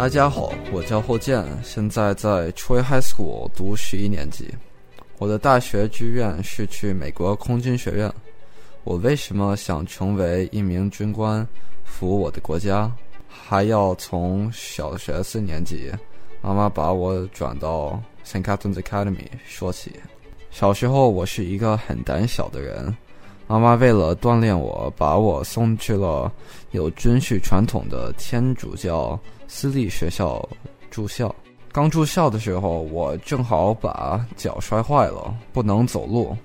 大家好，我叫霍建，现在在 Troy High School 读十一年级。我的大学志愿是去美国空军学院。我为什么想成为一名军官，服务我的国家？还要从小学四年级，妈妈把我转到 St. Catherine's Academy 说起。小时候我是一个很胆小的人，妈妈为了锻炼我，把我送去了有军事传统的天主教私立学校住校。刚住校的时候，我正好把脚摔坏了，不能走路。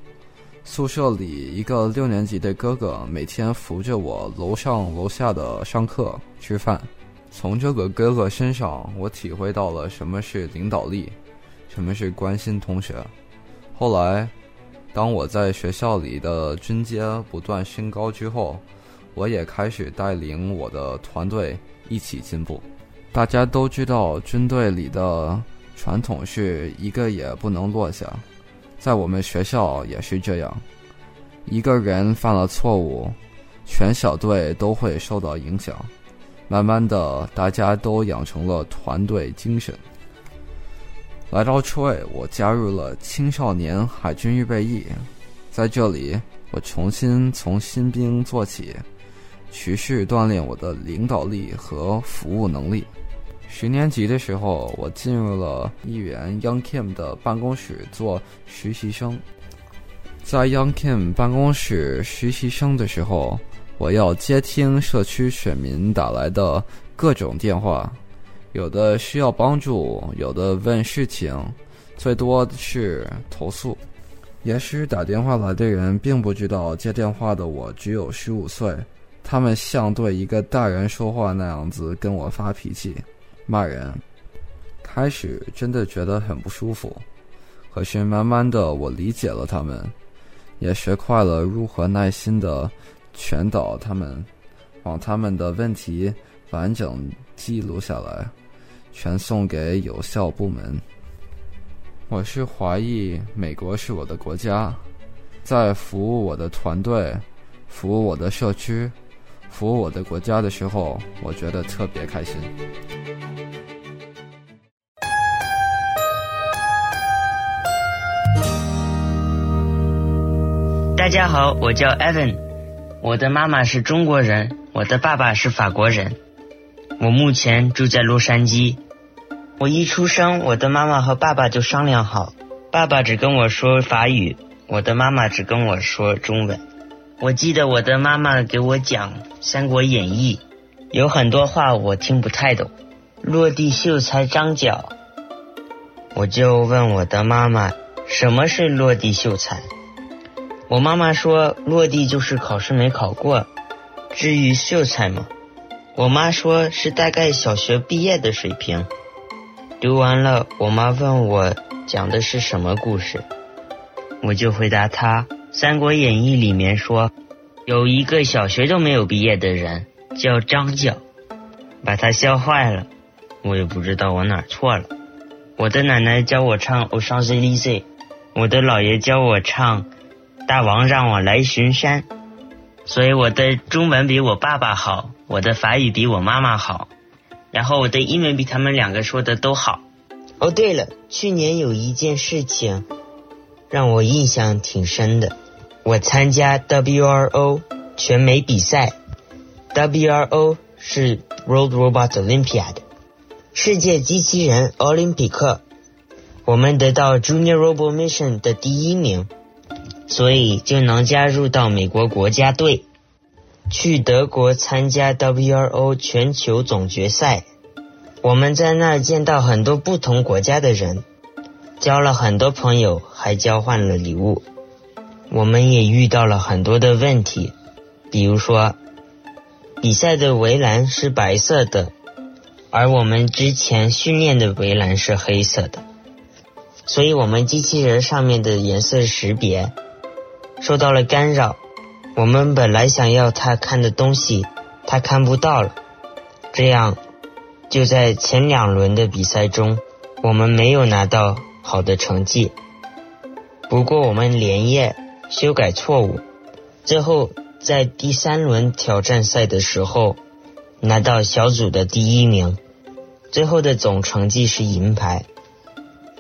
宿舍里一个六年级的哥哥每天扶着我楼上楼下的上课吃饭。从这个哥哥身上，我体会到了什么是领导力，什么是关心同学。后来，当我在学校里的军阶不断升高之后，我也开始带领我的团队一起进步。大家都知道，军队里的传统是一个也不能落下，在我们学校也是这样。一个人犯了错误，全小队都会受到影响。慢慢的，大家都养成了团队精神。来到 Troy，我加入了青少年海军预备役，在这里，我重新从新兵做起，持续锻炼我的领导力和服务能力。十年级的时候，我进入了议员 Young Kim 的办公室做实习生。在 Young Kim 办公室实习生的时候，我要接听社区选民打来的各种电话，有的需要帮助，有的问事情，最多是投诉。也许打电话来的人并不知道接电话的我只有十五岁，他们像对一个大人说话那样子跟我发脾气。骂人，开始真的觉得很不舒服，可是慢慢的我理解了他们，也学会了如何耐心的劝导他们，把他们的问题完整记录下来，全送给有效部门。我是怀疑美国是我的国家，在服务我的团队、服务我的社区、服务我的国家的时候，我觉得特别开心。大家好，我叫 Evan，我的妈妈是中国人，我的爸爸是法国人。我目前住在洛杉矶。我一出生，我的妈妈和爸爸就商量好，爸爸只跟我说法语，我的妈妈只跟我说中文。我记得我的妈妈给我讲《三国演义》，有很多话我听不太懂。落地秀才张角，我就问我的妈妈，什么是落地秀才？我妈妈说：“落地就是考试没考过，至于秀才嘛，我妈说是大概小学毕业的水平。”读完了，我妈问我讲的是什么故事，我就回答她：《三国演义》里面说，有一个小学都没有毕业的人叫张角，把他笑坏了。我也不知道我哪儿错了。我的奶奶教我唱《aux Champs-Élysées》，我的姥爷教我唱。大王让我来巡山，所以我的中文比我爸爸好，我的法语比我妈妈好，然后我的英文比他们两个说的都好。哦，对了，去年有一件事情让我印象挺深的，我参加 WRO 全美比赛，WRO 是 World Robot Olympiad，世界机器人奥林匹克，我们得到 Junior Robot Mission 的第一名。所以就能加入到美国国家队，去德国参加 WRO 全球总决赛。我们在那儿见到很多不同国家的人，交了很多朋友，还交换了礼物。我们也遇到了很多的问题，比如说，比赛的围栏是白色的，而我们之前训练的围栏是黑色的，所以我们机器人上面的颜色识别。受到了干扰，我们本来想要他看的东西，他看不到了。这样，就在前两轮的比赛中，我们没有拿到好的成绩。不过我们连夜修改错误，最后在第三轮挑战赛的时候，拿到小组的第一名。最后的总成绩是银牌。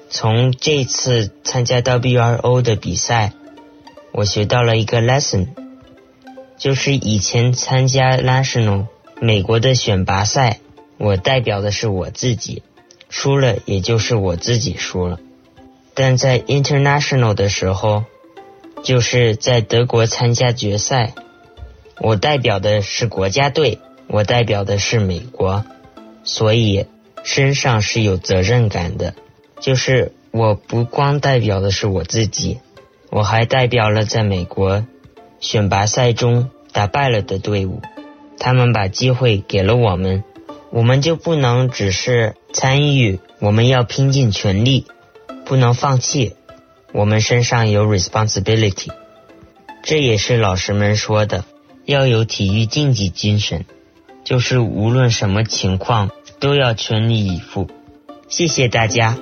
从这次参加 WRO 的比赛，我学到了一个 lesson，就是以前参加 national 美国的选拔赛，我代表的是我自己，输了也就是我自己输了。但在 international 的时候，就是在德国参加决赛，我代表的是国家队，我代表的是美国，所以身上是有责任感的。就是我不光代表的是我自己，我还代表了在美国选拔赛中打败了的队伍，他们把机会给了我们，我们就不能只是参与，我们要拼尽全力，不能放弃。我们身上有 responsibility，这也是老师们说的，要有体育竞技精神，就是无论什么情况都要全力以赴。谢谢大家。